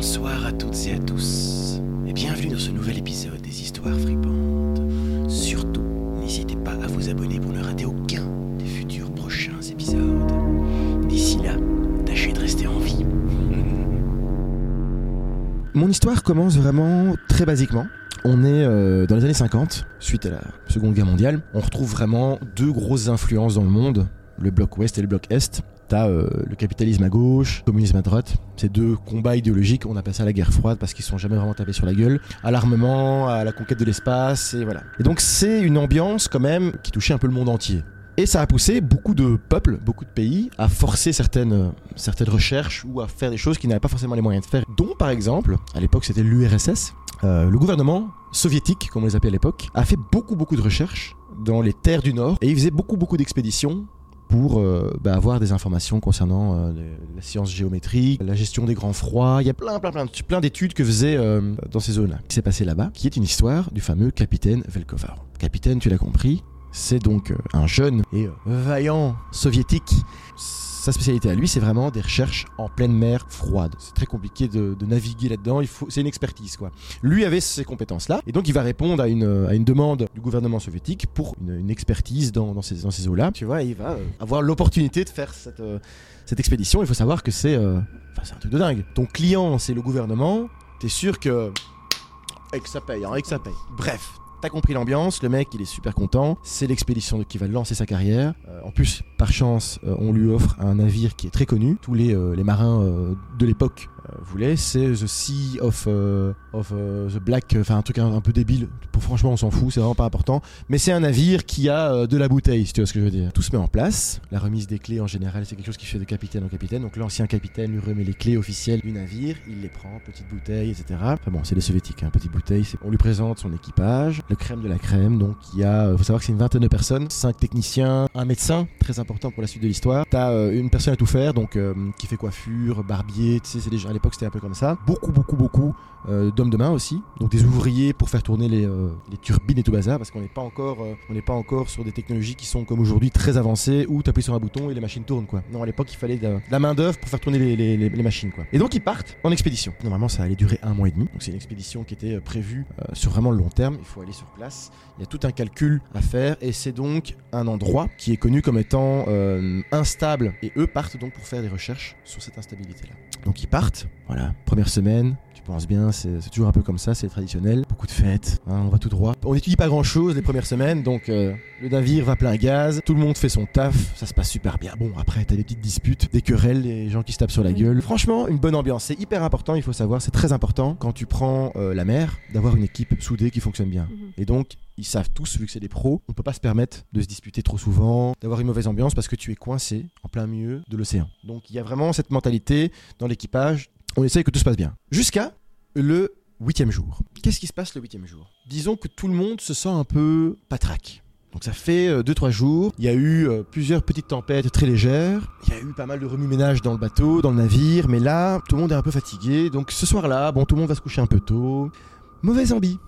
Bonsoir à toutes et à tous, et bienvenue dans ce nouvel épisode des Histoires fripantes. Surtout, n'hésitez pas à vous abonner pour ne rater aucun des futurs prochains épisodes. D'ici là, tâchez de rester en vie. Mon histoire commence vraiment très basiquement. On est euh, dans les années 50, suite à la Seconde Guerre mondiale. On retrouve vraiment deux grosses influences dans le monde, le bloc ouest et le bloc est. T'as euh, le capitalisme à gauche, le communisme à droite. Ces deux combats idéologiques, on appelle ça la guerre froide parce qu'ils sont jamais vraiment tapés sur la gueule. À l'armement, à la conquête de l'espace, et voilà. Et donc c'est une ambiance quand même qui touchait un peu le monde entier. Et ça a poussé beaucoup de peuples, beaucoup de pays à forcer certaines, euh, certaines recherches ou à faire des choses qu'ils n'avaient pas forcément les moyens de faire. Dont par exemple, à l'époque c'était l'URSS, euh, le gouvernement soviétique, comme on les appelait à l'époque, a fait beaucoup beaucoup de recherches dans les terres du Nord et il faisait beaucoup beaucoup d'expéditions pour euh, bah, avoir des informations concernant euh, la science géométrique, la gestion des grands froids. Il y a plein, plein, plein, plein d'études que faisait euh, dans ces zones-là. Qui s'est passé là-bas, qui est une histoire du fameux capitaine Velkovar. Capitaine, tu l'as compris, c'est donc euh, un jeune et vaillant soviétique. Sa spécialité à lui, c'est vraiment des recherches en pleine mer froide. C'est très compliqué de, naviguer là-dedans. Il faut, c'est une expertise, quoi. Lui avait ces compétences-là, et donc il va répondre à une, à une demande du gouvernement soviétique pour une, expertise dans, dans ces, eaux-là. Tu vois, il va euh, avoir l'opportunité de faire cette, euh, cette expédition. Il faut savoir que c'est, euh, c'est un truc de dingue. Ton client, c'est le gouvernement. T'es sûr que et que ça paye, hein, et que ça paye. Bref. T'as compris l'ambiance, le mec il est super content, c'est l'expédition qui va lancer sa carrière. Euh, en plus, par chance, euh, on lui offre un navire qui est très connu. Tous les, euh, marins de l'époque euh, voulaient, c'est The Sea of, euh, of euh, the Black, enfin un truc un, peu débile. Pour, franchement, on s'en fout, c'est vraiment pas important. Mais c'est un navire qui a de la bouteille, si tu vois ce que je veux dire. Tout se met en place. La remise des clés en général, c'est quelque chose qui se fait de capitaine en capitaine. Donc l'ancien capitaine lui remet les clés officielles du navire, il les prend, petite bouteille, etc. Enfin bon, c'est les soviétiques, hein, petite bouteille. On lui présente son équipage, le crème de la crème. Donc il y a, faut savoir que c'est une vingtaine de personnes, cinq techniciens, un médecin, très important pour la suite de l'histoire. T'as euh, une personne à tout faire, donc qui fait coiffure, barbier, tu sais, c'est déjà à l'époque c'était un peu comme ça. Beaucoup, beaucoup, beaucoup euh, d'hommes de main aussi, donc des ouvriers pour faire tourner les, euh, turbines et tout bazar, parce qu'on n'est pas encore, euh, pas encore sur des technologies qui sont comme aujourd'hui très avancées où tu appuies sur un bouton et les machines tournent. Non, à l'époque il fallait de, la main d'œuvre pour faire tourner les, machines. Et donc ils partent en expédition. Normalement ça allait durer un mois et demi, donc c'est une expédition qui était prévue sur vraiment le long terme. Il faut aller sur place. Il y a tout un calcul à faire et c'est donc un endroit qui est connu comme étant instable et eux partent donc pour faire des recherches sur cette instabilité là. Donc ils partent, voilà, première semaine, tu penses bien, c'est toujours un peu comme ça, c'est traditionnel, beaucoup de fêtes, hein, on va tout droit. On n'étudie pas grand chose les premières semaines, donc euh, le navire va plein gaz, tout le monde fait son taf, ça se passe super bien. Bon, après t'as des petites disputes, des querelles, des gens qui se tapent sur la gueule. Franchement, une bonne ambiance, c'est hyper important, il faut savoir, c'est très important quand tu prends euh, la mer, d'avoir une équipe soudée qui fonctionne bien. Et donc, ils savent tous, vu que c'est des pros, on peut pas se permettre de se disputer trop souvent, d'avoir une mauvaise ambiance parce que tu es coincé en plein milieu de l'océan. Donc il y a vraiment cette mentalité dans l'équipage, on essaye que tout se passe bien. Jusqu'à le huitième jour. Qu'est-ce qui se passe le huitième jour? Disons que tout le monde se sent un peu patraque. Donc ça fait 2-3 jours, il y a eu euh, plusieurs petites tempêtes très légères, il y a eu pas mal de remue-ménage dans le bateau, dans le navire, mais là, tout le monde est un peu fatigué, donc ce soir-là, bon, tout le monde va se coucher un peu tôt. Mauvaise envie.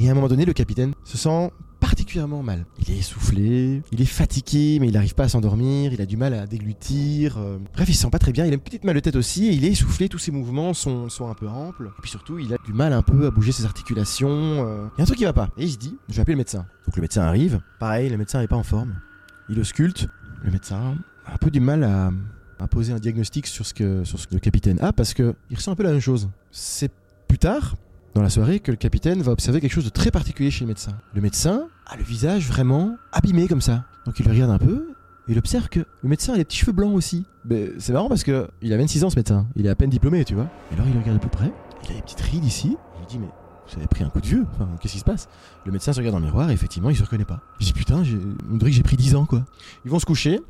Et à un moment donné, le capitaine se sent particulièrement mal. Il est essoufflé, il est fatigué, mais il n'arrive pas à s'endormir, il a du mal à déglutir. euh, Bref, il se sent pas très bien, il a une petite mal de tête aussi, il est essoufflé, tous ses mouvements sont, sont un peu amples. Et puis surtout, il a du mal un peu à bouger ses articulations. euh. Il y a un truc qui va pas. Et il se dit, je vais appeler le médecin. Donc le médecin arrive, pareil, le médecin n'est pas en forme. Il ausculte, le médecin a un peu du mal à, à poser un diagnostic sur ce que, sur ce que le capitaine a, parce que il ressent un peu la même chose. C'est plus tard, dans la soirée que le capitaine va observer quelque chose de très particulier chez le médecin. Le médecin a le visage vraiment abîmé comme ça. Donc il le regarde un peu et il observe que le médecin a des petits cheveux blancs aussi. Mais c'est marrant parce que il a 26 ans ce médecin. Il est à peine diplômé, tu vois. Et alors il regarde de plus près. Il a des petites rides ici. Il lui dit mais vous avez pris un coup de vieux. Enfin, qu'est-ce qui se passe? Le médecin se regarde dans le miroir et effectivement il se reconnaît pas. Il dit putain, on dirait que j'ai pris 10 ans quoi. Ils vont se coucher.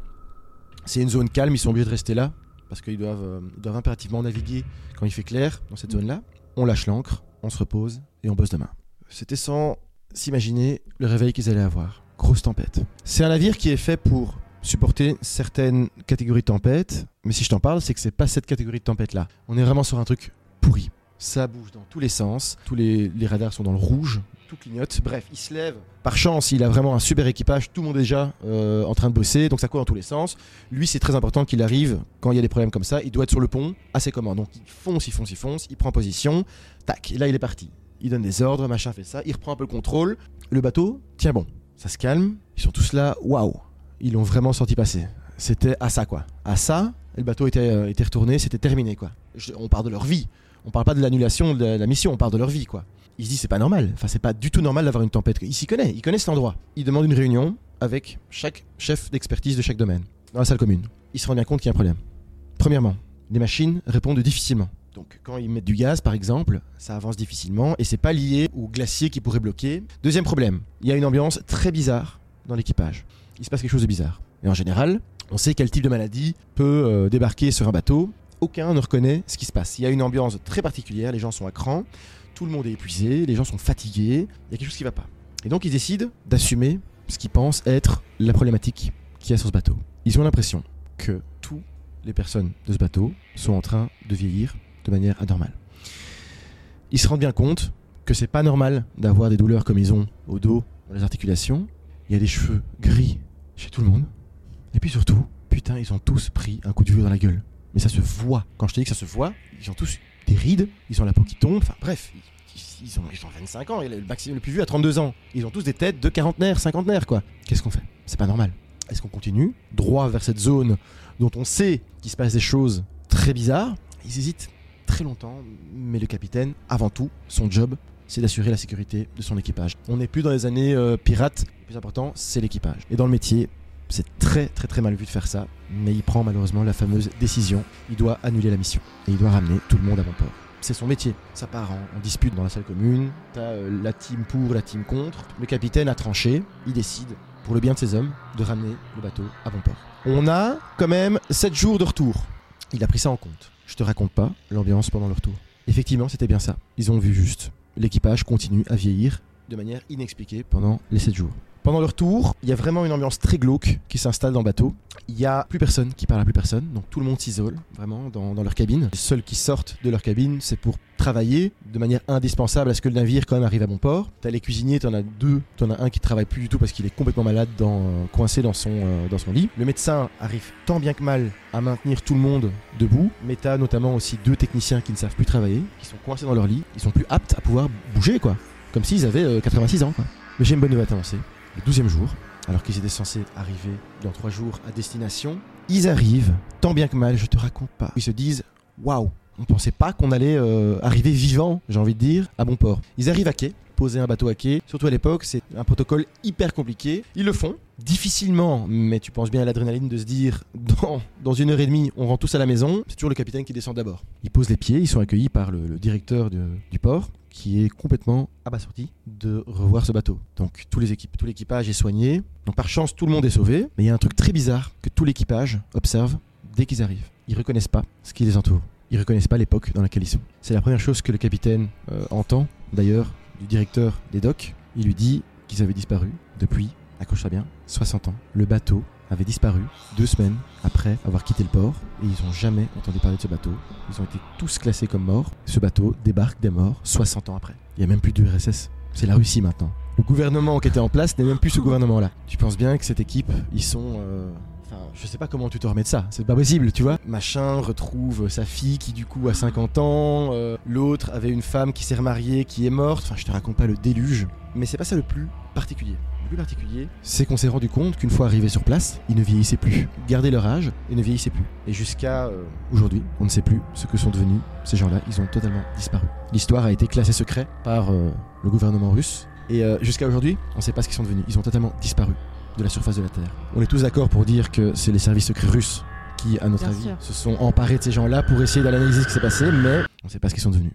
C'est une zone calme, ils sont obligés de rester là parce qu'ils doivent, euh, impérativement naviguer quand il fait clair dans cette zone-là. On lâche l'ancre, on se repose et on bosse demain. C'était sans s'imaginer le réveil qu'ils allaient avoir. Grosse tempête. C'est un navire qui est fait pour supporter certaines catégories de tempêtes, mais si je t'en parle, c'est que c'est pas cette catégorie de tempête-là. On est vraiment sur un truc pourri. ça bouge dans tous les sens, tous les, radars sont dans le rouge, tout clignote. Bref, il se lève. Par chance, il a vraiment un super équipage, tout le monde est déjà euh, en train de bosser, donc ça court dans tous les sens. Lui, c'est très important qu'il arrive quand il y a des problèmes comme ça. Il doit être sur le pont à ses commandes. Donc il fonce, il fonce, il fonce, il prend position. Tac, et là il est parti. Il donne des ordres, machin fait ça, il reprend un peu le contrôle. Le bateau tient bon, ça se calme. Ils sont tous waouh, ils l'ont vraiment senti passer. C'était à ça quoi. À ça, le bateau était, euh, retourné, c'était terminé quoi. On parle de leur vie. On parle pas de l'annulation de la mission, on parle de leur vie quoi. Il se dit c'est pas normal, enfin c'est pas du tout normal d'avoir une tempête. Il s'y connaît, il connaît cet endroit. Il demande une réunion avec chaque chef d'expertise de chaque domaine dans la salle commune. Il se rend bien compte qu'il y a un problème. Premièrement, les machines répondent difficilement. Donc quand ils mettent du gaz par exemple, ça avance difficilement et c'est pas lié au glacier qui pourrait bloquer. Deuxième problème, il y a une ambiance très bizarre dans l'équipage. Il se passe quelque chose de bizarre. Et en général, on sait quel type de maladie peut euh, débarquer sur un bateau. Aucun ne reconnaît ce qui se passe. Il y a une ambiance très particulière, les gens sont à cran, tout le monde est épuisé, les gens sont fatigués, il y a quelque chose qui va pas. Et donc ils décident d'assumer ce qu'ils pensent être la problématique qu'il y a sur ce bateau. Ils ont l'impression que toutes les personnes de ce bateau sont en train de vieillir de manière anormale. Ils se rendent bien compte que c'est pas normal d'avoir des douleurs comme ils ont au dos, dans les articulations. Il y a des cheveux gris chez tout le monde. Et puis surtout, putain, ils ont tous pris un coup de vieux dans la gueule. Mais ça se voit. Quand je te dis que ça se voit, ils ont tous des rides, ils ont la peau qui tombe. Enfin bref, ils, ont, ils ont 25 ans. Et le maximum le plus vieux a 32 ans. Ils ont tous des têtes de quarantenaires, cinquantenaires, quoi. Qu'est-ce qu'on fait? C'est pas normal. Est-ce qu'on continue droit vers cette zone dont on sait qu'il se passe des choses très bizarres? Ils hésitent très longtemps, mais le capitaine, avant tout, son job, c'est d'assurer la sécurité de son équipage. On n'est plus dans les années euh, pirates. Le plus important, c'est l'équipage. Et dans le métier, c'est très très très mal vu de faire ça, mais il prend malheureusement la fameuse décision. Il doit annuler la mission et il doit ramener tout le monde à bon port. C'est son métier. Ça part en, dispute dans la salle commune. T'as euh, la team pour, la team contre. Le capitaine a tranché. Il décide, pour le bien de ses hommes, de ramener le bateau à bon port. On a quand même 7 jours de retour. Il a pris ça en compte. Je te raconte pas l'ambiance pendant le retour. Effectivement, c'était bien ça. Ils ont vu juste. L'équipage continue à vieillir de manière inexpliquée pendant les 7 jours. Pendant le retour, il y a vraiment une ambiance très glauque qui s'installe dans le bateau. Il n'y a plus personne qui parle à plus personne, donc tout le monde s'isole vraiment dans, leur cabine. Les seuls qui sortent de leur cabine, c'est pour travailler de manière indispensable à ce que le navire quand même arrive à bon port. T'as les cuisiniers, t'en as deux, t'en as un qui travaille plus du tout parce qu'il est complètement malade, euh, coincé dans son, euh, dans son lit. Le médecin arrive tant bien que mal à maintenir tout le monde debout, mais t'as notamment aussi deux techniciens qui ne savent plus travailler, qui sont coincés dans leur lit, ils sont plus aptes à pouvoir bouger quoi, comme s'ils avaient euh, 86 ans quoi. Mais j'ai une bonne nouvelle à t'annoncer le 12e jour, alors qu'ils étaient censés arriver dans 3 jours à destination, ils arrivent, tant bien que mal, je te raconte pas. Ils se disent Waouh, on pensait pas qu'on allait euh, arriver vivant, j'ai envie de dire, à bon port. Ils arrivent à quai, poser un bateau à quai, surtout à l'époque, c'est un protocole hyper compliqué. Ils le font, difficilement, mais tu penses bien à l'adrénaline de se dire dans, une heure et demie, on rentre tous à la maison, c'est toujours le capitaine qui descend d'abord. Ils posent les pieds, ils sont accueillis par le, directeur du port qui est complètement abasourdi de revoir ce bateau. Donc tout l'équipage est soigné. Donc par chance, tout le monde est sauvé. Mais il y a un truc très bizarre que tout l'équipage observe dès qu'ils arrivent. Ils reconnaissent pas ce qui les entoure. Ils reconnaissent pas l'époque dans laquelle ils sont. C'est la première chose que le capitaine euh, entend, d'ailleurs, du directeur des docks. Il lui dit qu'ils avaient disparu depuis, accroche-toi bien, 60 ans. Le bateau avait disparu deux semaines après avoir quitté le port et ils n'ont jamais entendu parler de ce bateau. Ils ont été tous classés comme morts. Ce bateau débarque des morts 60 ans après. Il n'y a même plus de RSS. C'est la Russie maintenant. Le gouvernement qui était en place n'est même plus ce gouvernement-là. Tu penses bien que cette équipe, ils sont... euh, Je sais pas comment tu te remets de ça, c'est pas possible, tu vois. Machin retrouve sa fille qui du coup a 50 ans, euh, l'autre avait une femme qui s'est remariée, qui est morte, enfin je te raconte pas le déluge, mais c'est pas ça le plus particulier. Le plus particulier, c'est qu'on s'est rendu compte qu'une fois arrivés sur place, ils ne vieillissaient plus. Gardaient leur âge et ne vieillissaient plus. Et jusqu'à euh, aujourd'hui, on ne sait plus ce que sont devenus ces gens-là, ils ont totalement disparu. L'histoire a été classée secret par euh, le gouvernement russe, et jusqu'à aujourd'hui, on ne sait pas ce qu'ils sont devenus. Ils ont totalement disparu de la surface de la Terre. On est tous d'accord pour dire que c'est les services secrets russes qui, à notre Bien avis, sûr. se sont emparés de ces gens-là pour essayer d'analyser ce qui s'est passé, mais on ne sait pas ce qu'ils sont devenus.